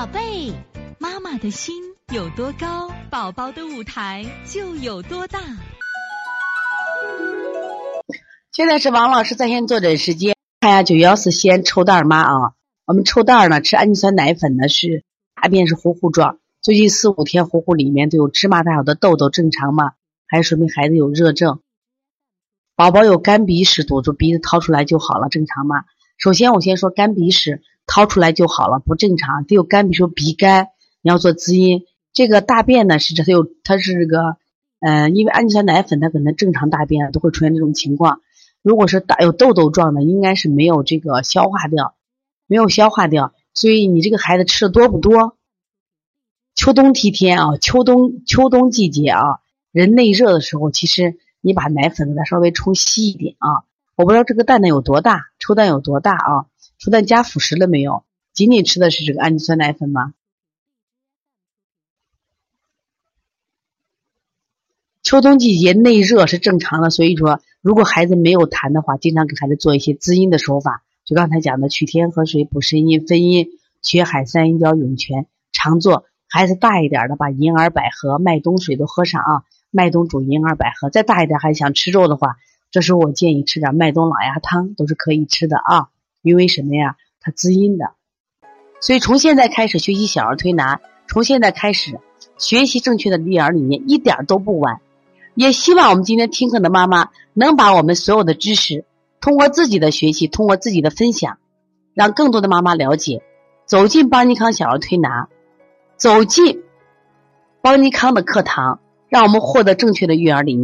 宝贝，妈妈的心有多高，宝宝的舞台就有多大。现在是王老师在线坐诊时间，看一下九幺四西安臭蛋妈啊，我们臭蛋呢吃氨基酸奶粉呢是大便是糊糊状，最近四五天糊糊里面都有芝麻大小的痘痘，正常吗？还是说明孩子有热症？宝宝有干鼻屎堵住鼻子掏出来就好了，正常吗？首先我先说干鼻屎。掏出来就好了，不正常，得有肝，比如说鼻干，你要做滋阴。这个大便呢是这它有它是这个，嗯，因为氨基酸奶粉它可能正常大便都会出现这种情况。如果是大有痘痘状的，应该是没有这个消化掉，没有消化掉。所以你这个孩子吃的多不多？秋冬梯天啊，秋冬秋冬季节啊，人内热的时候，其实你把奶粉给它稍微冲稀一点啊。我不知道这个蛋蛋有多大，抽蛋有多大啊？不但加辅食了没有？仅仅吃的是这个氨基酸奶粉吗？秋冬季节内热是正常的，所以说如果孩子没有痰的话，经常给孩子做一些滋阴的手法，就刚才讲的取天河水补肾阴分阴，血海三阴交涌泉，常做。孩子大一点的，把银耳百合、麦冬水都喝上啊。麦冬煮银耳百合，再大一点还想吃肉的话，这时候我建议吃点麦冬老鸭汤，都是可以吃的啊。因为什么呀？它滋阴的，所以从现在开始学习小儿推拿，从现在开始学习正确的育儿理念，一点都不晚。也希望我们今天听课的妈妈能把我们所有的知识，通过自己的学习，通过自己的分享，让更多的妈妈了解，走进邦尼康小儿推拿，走进邦尼康的课堂，让我们获得正确的育儿理念。